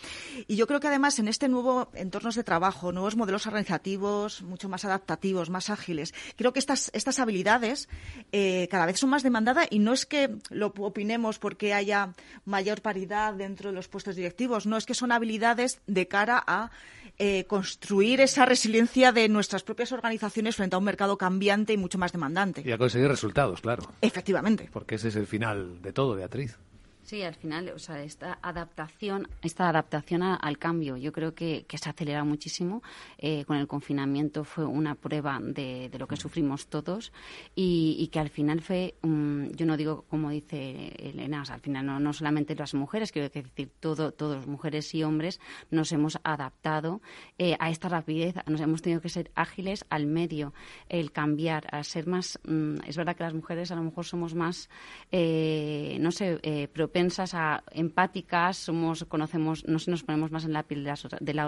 Y yo creo que además en este nuevo entornos de trabajo, nuevos modelos organizativos, mucho más adaptativos, más ágiles, creo que estas, estas habilidades eh, cada vez son más demandadas y no es que lo opinemos porque haya mayor paridad dentro de los puestos directivos, no, es que son habilidades de cara a eh, construir esa resiliencia de nuestras propias organizaciones frente a un mercado cambiante y mucho más demandante. Y a conseguir resultados, claro. Efectivamente. Porque ese es el final de todo, Beatriz. Sí, al final, o sea, esta adaptación, esta adaptación al cambio, yo creo que, se acelera muchísimo. Eh, con el confinamiento fue una prueba de, lo que sufrimos todos y, que al final fue, yo no digo como dice Elena, al final no, solamente las mujeres, quiero decir, todo, todos, mujeres y hombres, nos hemos adaptado eh, a esta rapidez, nos hemos tenido que ser ágiles al medio, el cambiar, a ser más, mm, es verdad que las mujeres a lo mejor somos más, eh, no sé, eh, propensas a empáticas, somos, conocemos, no sé, nos ponemos más en la piel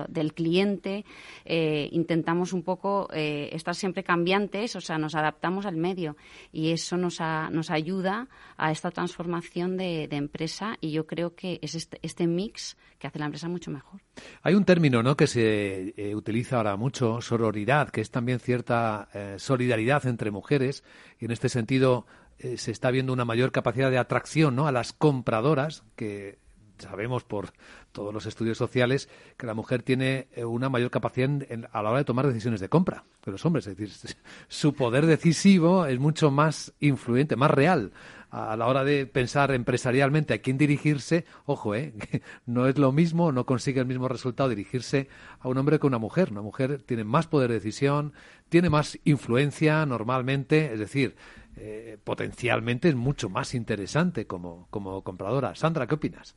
del cliente, eh, intentamos un poco eh, estar siempre cambiantes, o sea, nos adaptamos al medio y eso nos, nos ayuda a esta transformación de, empresa y yo creo que es este, este, mix que hace la empresa mucho mejor. Hay un término ¿no? que se eh, utiliza ahora mucho, sororidad, que es también cierta solidaridad entre mujeres y en este sentido eh, se está viendo una mayor capacidad de atracción ¿no? a las compradoras que sabemos por todos los estudios sociales que la mujer tiene eh, una mayor capacidad a la hora de tomar decisiones de compra que los hombres. Es decir, su poder decisivo es mucho más influyente, más real a la hora de pensar empresarialmente a quién dirigirse, ojo, ¿eh? no es lo mismo, no consigue el mismo resultado dirigirse a un hombre que a una mujer. Una mujer tiene más poder de decisión, tiene más influencia normalmente, es decir, eh, potencialmente es mucho más interesante como, como compradora. Sandra, ¿qué opinas?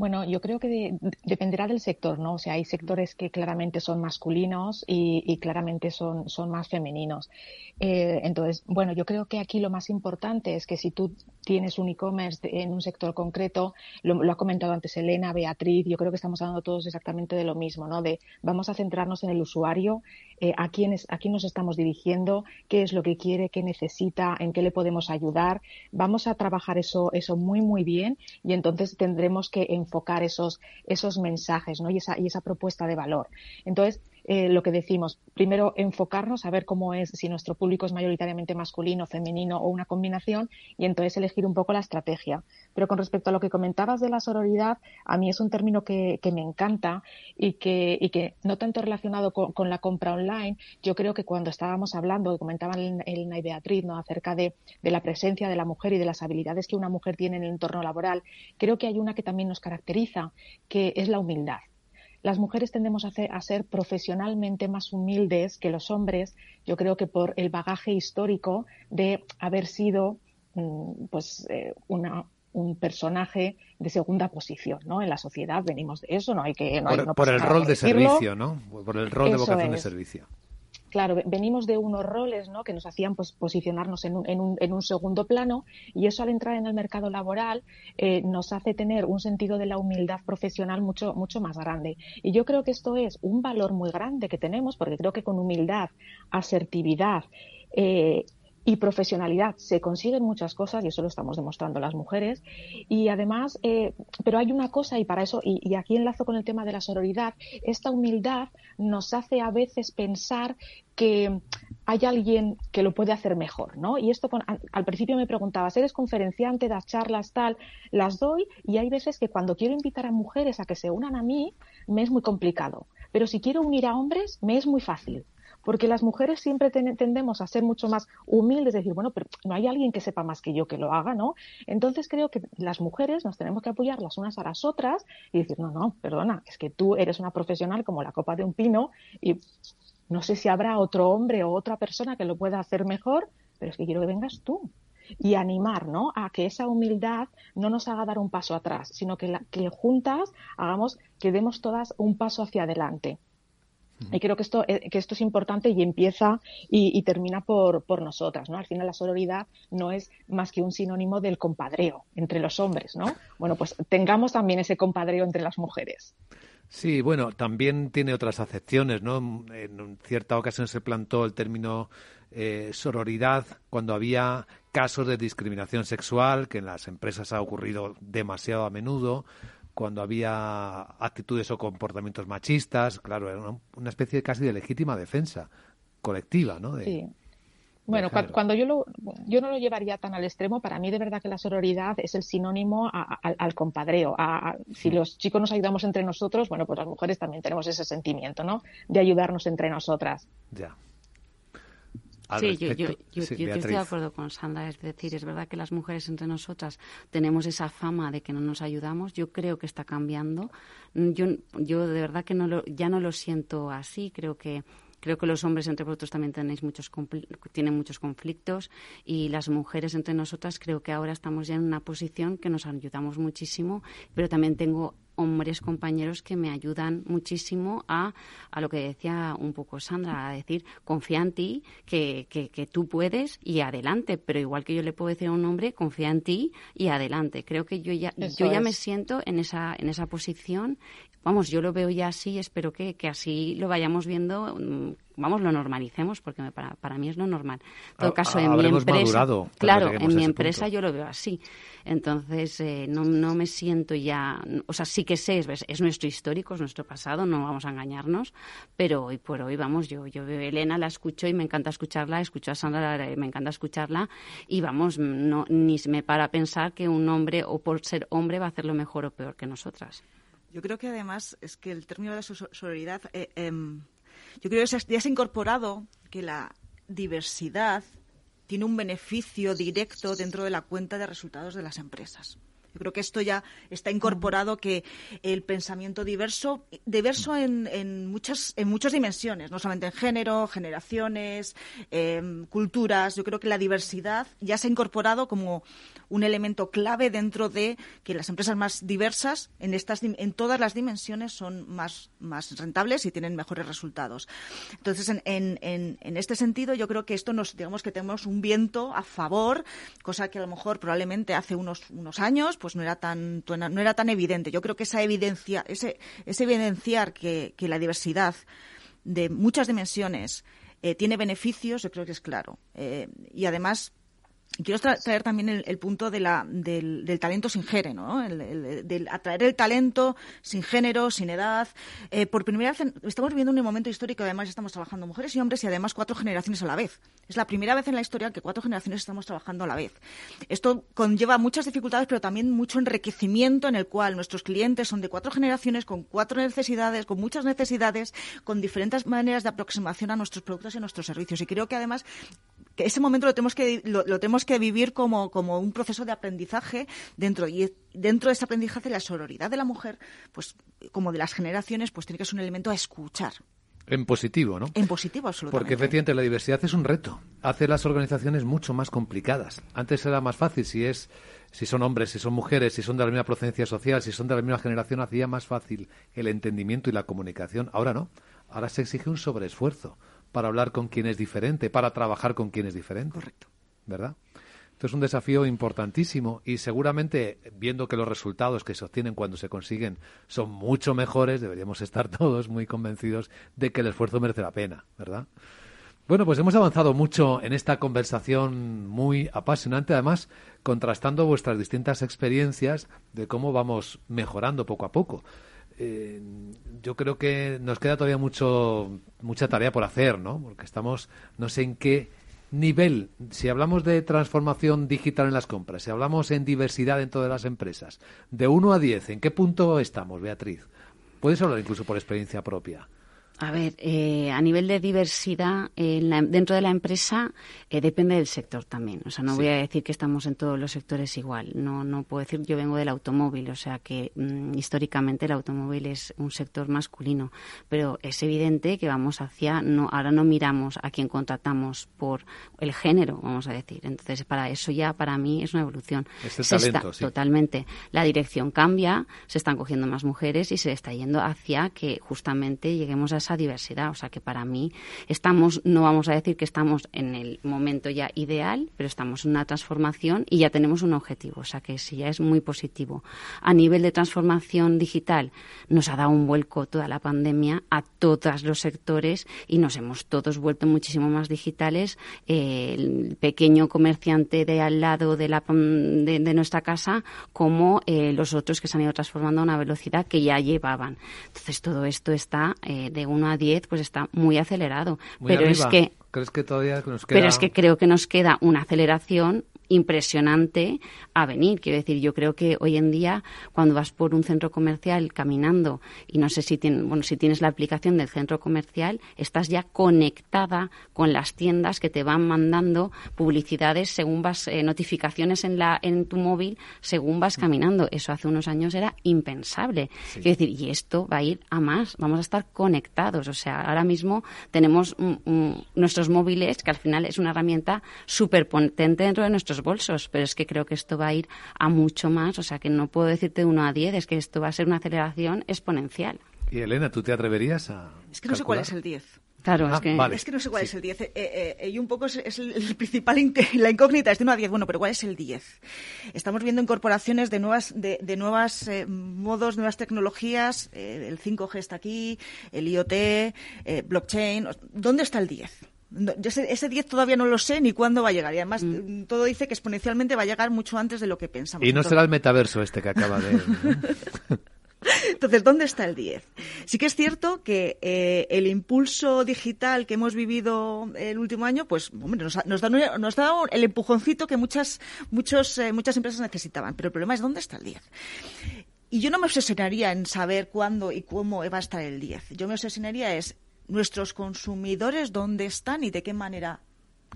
Bueno, yo creo que dependerá del sector, ¿no? O sea, hay sectores que claramente son masculinos y, claramente son, son más femeninos. Eh, entonces, bueno, yo creo que aquí lo más importante es que si tú tienes un e-commerce en un sector concreto, lo, ha comentado antes Elena, Beatriz, yo creo que estamos hablando todos exactamente de lo mismo, ¿no? De vamos a centrarnos en el usuario, eh, a, quién a quién nos estamos dirigiendo, qué es lo que quiere, qué necesita, en qué le podemos ayudar. Vamos a trabajar eso, eso muy, muy bien y entonces tendremos que enfocar esos, esos mensajes ¿no? y, esa, y esa propuesta de valor. Entonces, eh, lo que decimos, primero enfocarnos a ver cómo es, si nuestro público es mayoritariamente masculino, femenino o una combinación, y entonces elegir un poco la estrategia. Pero con respecto a lo que comentabas de la sororidad, a mí es un término que, me encanta y que, y que no tanto relacionado con, la compra online, yo creo que cuando estábamos hablando, comentaban Elena y Beatriz, ¿no? acerca de, de la presencia de la mujer y de las habilidades que una mujer tiene en el entorno laboral, creo que hay una que también nos caracteriza, que es la humildad las mujeres tendemos a, ser profesionalmente más humildes que los hombres, yo creo que por el bagaje histórico de haber sido mm, pues eh, un personaje de segunda posición, ¿no? En la sociedad venimos de eso, no hay que por, el rol de servicio, ¿no? Por el rol de vocación de servicio claro, venimos de unos roles ¿no? que nos hacían pues, posicionarnos en un, en, un, en un, segundo plano y eso al entrar en el mercado laboral eh, nos hace tener un sentido de la humildad profesional mucho, mucho más grande. Y yo creo que esto es un valor muy grande que tenemos porque creo que con humildad, asertividad, eh, y profesionalidad. Se consiguen muchas cosas y eso lo estamos demostrando las mujeres. Y además, eh, pero hay una cosa y para eso, y, aquí enlazo con el tema de la sororidad, esta humildad nos hace a veces pensar que hay alguien que lo puede hacer mejor, ¿no? Y esto al principio me preguntabas, ¿eres conferenciante, das charlas, tal? Las doy y hay veces que cuando quiero invitar a mujeres a que se unan a mí, me es muy complicado. Pero si quiero unir a hombres, me es muy fácil porque las mujeres siempre tendemos a ser mucho más humildes, decir, bueno, pero no hay alguien que sepa más que yo que lo haga, ¿no? Entonces creo que las mujeres nos tenemos que apoyar las unas a las otras y decir, no, no, perdona, es que tú eres una profesional como la copa de un pino y no sé si habrá otro hombre o otra persona que lo pueda hacer mejor, pero es que quiero que vengas tú y animar ¿no? a que esa humildad no nos haga dar un paso atrás, sino que, que juntas hagamos que demos todas un paso hacia adelante. Y creo que esto, eh, que esto es importante y empieza y, termina por, por, nosotras, ¿no? Al final la sororidad no es más que un sinónimo del compadreo entre los hombres, ¿no? Bueno, pues tengamos también ese compadreo entre las mujeres. Sí, bueno, también tiene otras acepciones, ¿no? En cierta ocasión se plantó el término eh, sororidad cuando había casos de discriminación sexual, que en las empresas ha ocurrido demasiado a menudo, cuando había actitudes o comportamientos machistas, claro, era una, especie casi de legítima defensa colectiva, ¿no? sí. Bueno, cuando yo lo, yo no lo llevaría tan al extremo, para mí de verdad que la sororidad es el sinónimo al compadreo. si los chicos nos ayudamos entre nosotros, bueno, pues las mujeres también tenemos ese sentimiento, ¿no? De ayudarnos entre nosotras. Ya sí, yo, yo, yo, estoy de acuerdo con Sandra. Es decir, es verdad que las mujeres entre nosotras tenemos esa fama de que no nos ayudamos. Yo creo que está cambiando. Yo, yo de verdad que no lo, ya no lo siento así. Creo que creo que los hombres entre vosotros también tenéis muchos tienen muchos conflictos y las mujeres entre nosotras creo que ahora estamos ya en una posición que nos ayudamos muchísimo pero también tengo hombres compañeros que me ayudan muchísimo a, a lo que decía un poco Sandra, a decir, confía en ti, que, que, tú puedes y adelante. Pero igual que yo le puedo decir a un hombre, confía en ti y adelante. Creo que yo ya, yo ya me siento en esa, en esa posición. Vamos, yo lo veo ya así, espero que, que así lo vayamos viendo mm, vamos, lo normalicemos, porque para, para mí es lo normal. En todo caso, en mi empresa, claro, en mi empresa yo lo veo así. Entonces, eh, no, no me siento ya, o sea, sí que sé, es, es, nuestro histórico, es nuestro pasado, no vamos a engañarnos, pero hoy por hoy, vamos, yo, yo veo a Elena, la escucho y me encanta escucharla, escucho a Sandra, me encanta escucharla, y vamos, no, ni me para pensar que un hombre, o por ser hombre, va a hacerlo mejor o peor que nosotras. Yo creo que además es que el término de sororidad, eh, em, yo creo que ya se ha incorporado que la diversidad tiene un beneficio directo dentro de la cuenta de resultados de las empresas. Yo creo que esto ya está incorporado que el pensamiento diverso, diverso en, en muchas, en muchas dimensiones, no solamente en género, generaciones, em, culturas. Yo creo que la diversidad ya se ha incorporado como un elemento clave dentro de que las empresas más diversas en estas en todas las dimensiones son más, más rentables y tienen mejores resultados. Entonces, en, en, en este sentido, yo creo que esto nos, digamos que tenemos un viento a favor, cosa que a lo mejor probablemente hace unos, unos años pues no era tan, no era tan evidente. Yo creo que esa evidencia, ese, ese evidenciar que, la diversidad de muchas dimensiones eh, tiene beneficios, yo creo que es claro. Eh, y además, quiero traer también el, punto de la, del, talento sin género, ¿no? el, del atraer el talento sin género, sin edad. Eh, por primera vez estamos viviendo un momento histórico, además estamos trabajando mujeres y hombres y además cuatro generaciones a la vez. Es la primera vez en la historia que cuatro generaciones estamos trabajando a la vez. Esto conlleva muchas dificultades, pero también mucho enriquecimiento en el cual nuestros clientes son de cuatro generaciones, con cuatro necesidades, con muchas necesidades, con diferentes maneras de aproximación a nuestros productos y nuestros servicios. Y creo que además que ese momento lo tenemos que, lo, tenemos que vivir como, como un proceso de aprendizaje dentro y dentro de ese aprendizaje la sororidad de la mujer, pues como de las generaciones, pues tiene que ser un elemento a escuchar. En positivo, ¿no? En positivo, absolutamente. Porque efectivamente la diversidad es un reto. Hace las organizaciones mucho más complicadas. Antes era más fácil si es si son hombres, si son mujeres, si son de la misma procedencia social, si son de la misma generación, hacía más fácil el entendimiento y la comunicación. Ahora no. Ahora se exige un sobreesfuerzo para hablar con quien es diferente, para trabajar con quien es diferente. Correcto. ¿Verdad? Esto es un desafío importantísimo y seguramente, viendo que los resultados que se obtienen cuando se consiguen son mucho mejores, deberíamos estar todos muy convencidos de que el esfuerzo merece la pena, ¿verdad? Bueno, pues hemos avanzado mucho en esta conversación muy apasionante, además contrastando vuestras distintas experiencias de cómo vamos mejorando poco a poco. Eh, yo creo que nos queda todavía mucho mucha tarea por hacer, ¿no? Porque estamos, no sé en qué nivel, si hablamos de transformación digital en las compras, si hablamos en diversidad en todas las empresas, de 1 a 10, ¿en qué punto estamos, Beatriz? Puedes hablar incluso por experiencia propia. A ver, eh, a nivel de diversidad dentro de la empresa eh, depende del sector también. O sea, no voy a decir que estamos en todos los sectores igual. No, no puedo decir. Yo vengo del automóvil, o sea que mm, históricamente el automóvil es un sector masculino, pero es evidente que vamos hacia. No, ahora no miramos a quién contratamos por el género, vamos a decir. Entonces, para eso ya para mí es una evolución. Este talento, sí. Totalmente. La dirección cambia, se están cogiendo más mujeres y se está yendo hacia que justamente lleguemos a esa diversidad. O sea que para mí estamos, no vamos a decir que estamos en el momento ya ideal, pero estamos en una transformación y ya tenemos un objetivo. O sea que sí, ya es muy positivo. A nivel de transformación digital, nos ha dado un vuelco toda la pandemia a todos los sectores y nos hemos todos vuelto muchísimo más digitales. el pequeño comerciante de al lado de, la, de, nuestra casa como eh, los otros que se han ido transformando a una velocidad que ya llevaban. Entonces todo esto está eh, de a 10 pues está muy acelerado. pero es que ¿Crees que todavía nos queda... Pero es que creo que nos queda una aceleración impresionante a venir. Quiero decir, yo creo que hoy en día, cuando vas por un centro comercial caminando, y no sé si, bueno, si tienes la aplicación del centro comercial, estás ya conectada con las tiendas que te van mandando publicidades según vas, eh, notificaciones en, la, en tu móvil según vas caminando. Eso hace unos años era impensable. Quiero decir, y esto va a ir a más. Vamos a estar conectados. O sea, ahora mismo tenemos nuestros móviles, que al final es una herramienta súper potente dentro de nuestros bolsos, pero es que creo que esto va a ir a mucho más, o sea que no puedo decirte de 1 a 10, es que esto va a ser una aceleración exponencial. Y Elena, ¿tú te atreverías a.? Es que no sé cuál es el 10. Claro, es, Ah, que... vale. Es que no sé cuál Sí. es el 10. eh, eh, eh, y un poco es, es el el principal, in- la incógnita es de 1 a 10. Bueno, pero ¿cuál es el 10? Estamos viendo incorporaciones de nuevas, de, de nuevas eh, modos, nuevas tecnologías. eh, el 5G está aquí, el IoT, eh, blockchain. ¿Dónde está el 10? No, yo ese, ese 10 todavía no lo sé ni cuándo va a llegar. Y además, mm, todo dice que exponencialmente va a llegar mucho antes de lo que pensamos. Y no será el metaverso este que acaba de... entonces, ¿dónde está el 10? Sí que es cierto que eh, el impulso digital que hemos vivido el último año, pues hombre, nos, ha, nos da, nos da el empujoncito que muchas, muchos, eh, muchas empresas necesitaban. Pero el problema es dónde está el 10. Y yo no me obsesionaría en saber cuándo y cómo va a estar el 10. Yo me obsesionaría es nuestros consumidores dónde están y de qué manera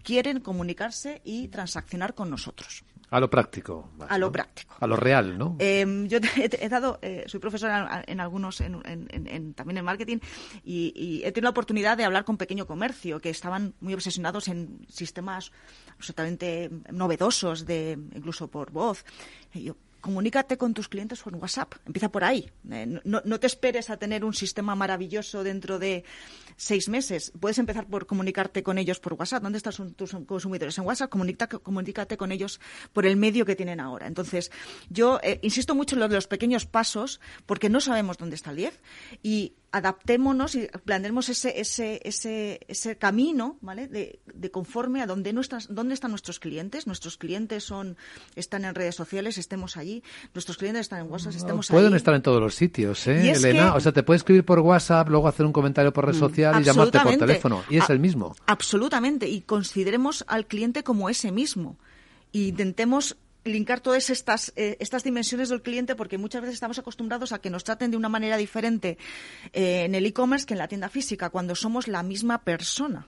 quieren comunicarse y transaccionar con nosotros. A lo práctico. más, A lo ¿no? práctico. A lo real, ¿no? Eh, yo he, he dado, eh, soy profesora en, en algunos, en, en- en- en- también en marketing, y, y he tenido la oportunidad de hablar con pequeño comercio, que estaban muy obsesionados en sistemas absolutamente novedosos, de incluso por voz. Y yo, comunícate con tus clientes por WhatsApp, empieza por ahí. Eh, no, no te esperes a tener un sistema maravilloso dentro de seis meses. Puedes empezar por comunicarte con ellos por WhatsApp. ¿Dónde están tus consumidores? En WhatsApp, comunica- comunícate con ellos por el medio que tienen ahora. Entonces, yo eh, insisto mucho en los pequeños pasos, porque no sabemos dónde está el 10 y adaptémonos y planteemos ese, ese, ese, ese camino, ¿vale? De, de conforme a dónde, nuestras, dónde están nuestros clientes. Nuestros clientes son, están en redes sociales, estemos allí. Nuestros clientes están en WhatsApp, estemos Pueden allí. estar en todos los sitios, ¿eh, Y es Elena? que- O sea, te puede escribir por WhatsApp, luego hacer un comentario por red social y llamarte por teléfono. Y es A- el mismo. Absolutamente. Y consideremos al cliente como ese mismo. E intentemos linkar todas estas, eh, estas dimensiones del cliente porque muchas veces estamos acostumbrados a que nos traten de una manera diferente eh, en el e-commerce que en la tienda física, cuando somos la misma persona.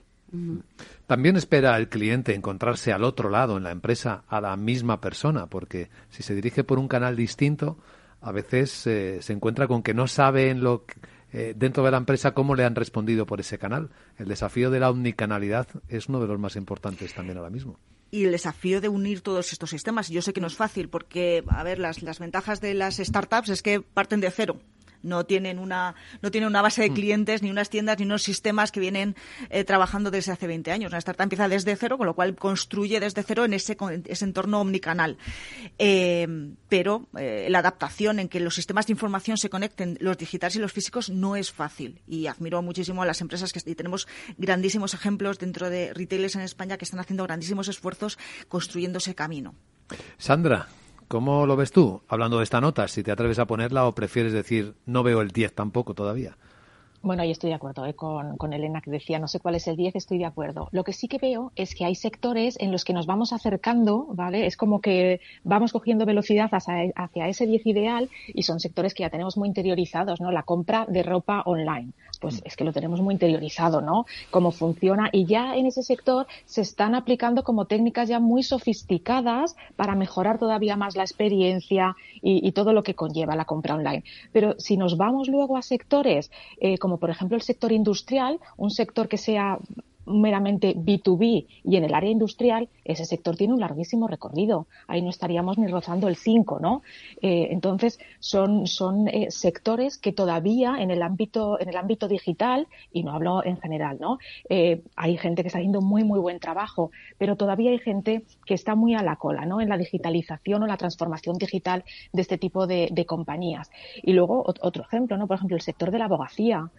También espera el cliente encontrarse al otro lado en la empresa a la misma persona, porque si se dirige por un canal distinto, a veces eh, se encuentra con que no sabe en lo eh, dentro de la empresa cómo le han respondido por ese canal. El desafío de la omnicanalidad es uno de los más importantes también ahora mismo. Y el desafío de unir todos estos sistemas. Yo sé que no es fácil porque, a ver, las, las ventajas de las startups es que parten de cero. No tienen una, no tienen una base de clientes, ni unas tiendas, ni unos sistemas que vienen eh, trabajando desde hace 20 años. Una startup empieza desde cero, con lo cual construye desde cero en ese, ese entorno omnicanal. Eh, pero eh, la adaptación en que los sistemas de información se conecten, los digitales y los físicos, no es fácil. Y admiro muchísimo a las empresas que y tenemos grandísimos ejemplos dentro de retailers en España que están haciendo grandísimos esfuerzos construyendo ese camino. Sandra, ¿cómo lo ves tú? Hablando de esta nota, si te atreves a ponerla o prefieres decir no veo el 10 tampoco todavía. Bueno, ahí estoy de acuerdo ¿eh? con, con Elena que decía, no sé cuál es el 10, estoy de acuerdo. Lo que sí que veo es que hay sectores en los que nos vamos acercando, ¿vale? Es como que vamos cogiendo velocidad hacia, hacia ese 10 ideal y son sectores que ya tenemos muy interiorizados, ¿no? La compra de ropa online. Pues es que lo tenemos muy interiorizado, ¿no? Cómo funciona y ya en ese sector se están aplicando como técnicas ya muy sofisticadas para mejorar todavía más la experiencia y, y todo lo que conlleva la compra online. Pero si nos vamos luego a sectores eh, como por ejemplo el sector industrial, un sector que sea meramente B2B y en el área industrial, ese sector tiene un larguísimo recorrido. Ahí no estaríamos ni rozando el 5, ¿no? Eh, entonces, son, son eh, sectores que todavía en el ámbito, en el ámbito digital, y no hablo en general, ¿no? Eh, hay gente que está haciendo muy, muy buen trabajo, pero todavía hay gente que está muy a la cola, ¿no? En la digitalización o la transformación digital de este tipo de, compañías. Y luego, ot- otro ejemplo, ¿no? Por ejemplo, el sector de la abogacía.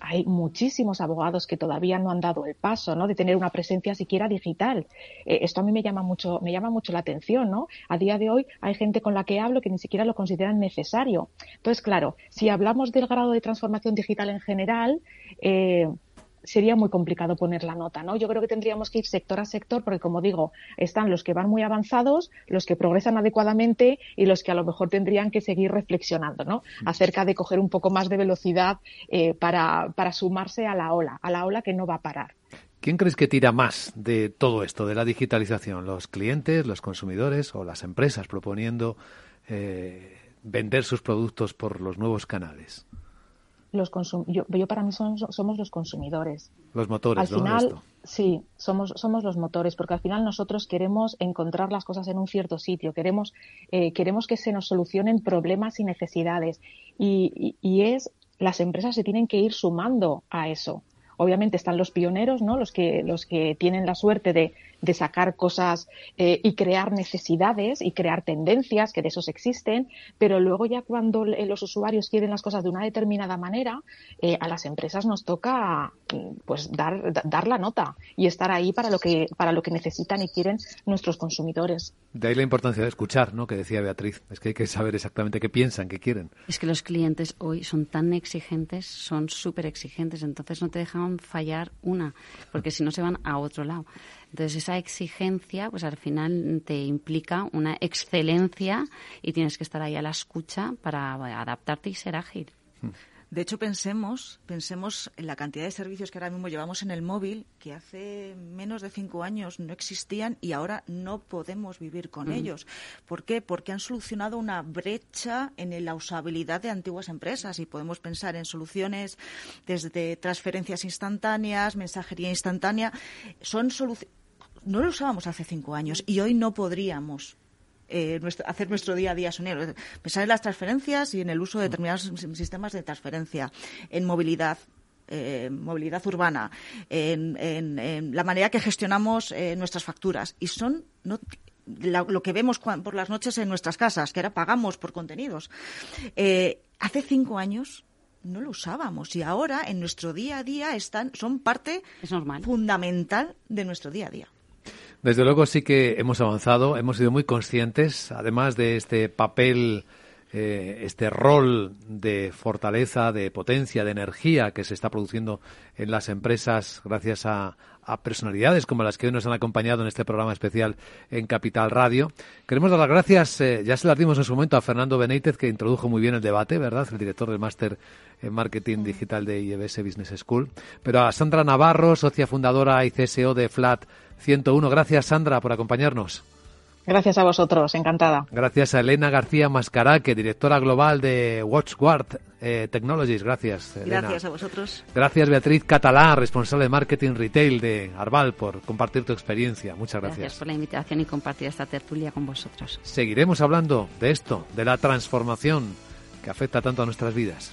Hay muchísimos abogados que todavía no han dado el paso, ¿no? De tener una presencia siquiera digital. Eh, esto a mí me llama mucho, me llama mucho la atención, ¿no? A día de hoy hay gente con la que hablo que ni siquiera lo consideran necesario. Entonces, claro, si hablamos del grado de transformación digital en general, eh, sería muy complicado poner la nota, ¿no? Yo creo que tendríamos que ir sector a sector, porque como digo, están los que van muy avanzados, los que progresan adecuadamente y los que a lo mejor tendrían que seguir reflexionando, ¿no? Acerca de coger un poco más de velocidad eh, para, para sumarse a la ola, a la ola que no va a parar. ¿Quién crees que tira más de todo esto, de la digitalización? ¿Los clientes, los consumidores o las empresas proponiendo eh, vender sus productos por los nuevos canales? Los consum yo, yo para mí son- somos los consumidores. Los motores, al ¿no? final, esto. sí, somos, somos los motores, porque al final nosotros queremos encontrar las cosas en un cierto sitio, queremos, eh, queremos que se nos solucionen problemas y necesidades. Y, y- y es, las empresas se tienen que ir sumando a eso. Obviamente están los pioneros, ¿no? Los que, los que tienen la suerte de, de sacar cosas eh, y crear necesidades y crear tendencias, que de esos existen, pero luego ya cuando los usuarios quieren las cosas de una determinada manera, eh, a las empresas nos toca pues dar, dar la nota y estar ahí para lo que para lo que necesitan y quieren nuestros consumidores. De ahí la importancia de escuchar, ¿no? Que decía Beatriz, es que hay que saber exactamente qué piensan, qué quieren. Es que los clientes hoy son tan exigentes, son súper exigentes, entonces no te dejan fallar una, porque si no se van a otro lado. Entonces esa exigencia, pues al final te implica una excelencia y tienes que estar ahí a la escucha para adaptarte y ser ágil. Hmm. De hecho, pensemos, pensemos en la cantidad de servicios que ahora mismo llevamos en el móvil, que hace menos de cinco años no existían y ahora no podemos vivir con ellos. ¿Por qué? Porque han solucionado una brecha en la usabilidad de antiguas empresas y podemos pensar en soluciones desde transferencias instantáneas, mensajería instantánea. Son no lo usábamos hace cinco años y hoy no podríamos eh, hacer nuestro día a día sonero. Pensar en las transferencias y en el uso de determinados sistemas de transferencia, en movilidad. Eh, movilidad urbana, en, la manera que gestionamos eh, nuestras facturas. Y son lo que vemos por las noches en nuestras casas, que ahora pagamos por contenidos. hace cinco años no lo usábamos y ahora en nuestro día a día están, son parte fundamental de nuestro día a día. Desde luego sí que hemos avanzado, hemos sido muy conscientes, además de este papel, eh, este rol de fortaleza, de potencia, de energía que se está produciendo en las empresas gracias a, personalidades como las que hoy nos han acompañado en este programa especial en Capital Radio. Queremos dar las gracias, eh, ya se las dimos en su momento a Fernando Benítez, que introdujo muy bien el debate, ¿verdad? El director del máster en Marketing Digital de IEBS Business School. Pero a Sandra Navarro, socia fundadora y CSO de Flat 101. Gracias, Sandra, por acompañarnos. Gracias a vosotros, encantada. Gracias a Elena García Mascaraque, directora global de WatchGuard eh, Technologies. Gracias. Elena. Gracias a vosotros. Gracias, Beatriz Catalá, responsable de marketing retail de Arval, por compartir tu experiencia. Muchas gracias. Gracias por la invitación y compartir esta tertulia con vosotros. Seguiremos hablando de esto, de la transformación que afecta tanto a nuestras vidas.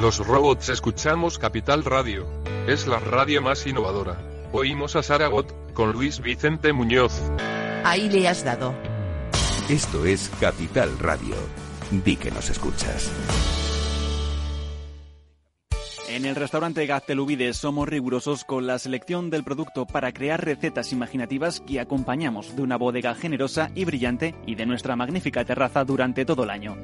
Los robots escuchamos Capital Radio. Es la radio más innovadora. Oímos a Saragot, con Luis Vicente Muñoz. Ahí le has dado. Esto es Capital Radio. Di que nos escuchas. En el restaurante Gaztelubides somos rigurosos con la selección del producto para crear recetas imaginativas que acompañamos de una bodega generosa y brillante y de nuestra magnífica terraza durante todo el año.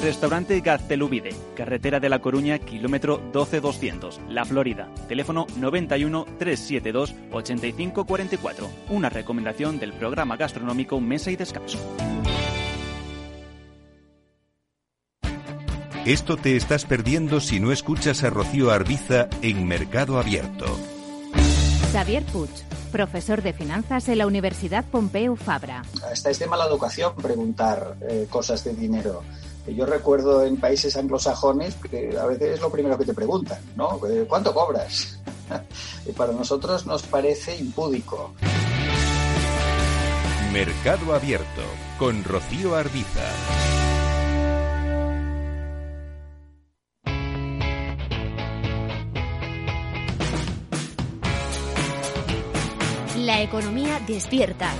Restaurante Gaztelubide, carretera de La Coruña, kilómetro 12200, La Florida. Teléfono 91 372 8544. Una recomendación del programa gastronómico Mesa y Descanso. Esto te estás perdiendo si no escuchas a Rocío Arbiza en Mercado Abierto. Xavier Puig, profesor de finanzas en la Universidad Pompeu Fabra. Hasta es de mala educación preguntar eh, cosas de dinero. Yo recuerdo en países anglosajones que a veces es lo primero que te preguntan, ¿no? Eh, ¿Cuánto cobras? y para nosotros nos parece impúdico. Mercado Abierto con Rocío Arbiza. La economía despierta.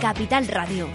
Capital Radio.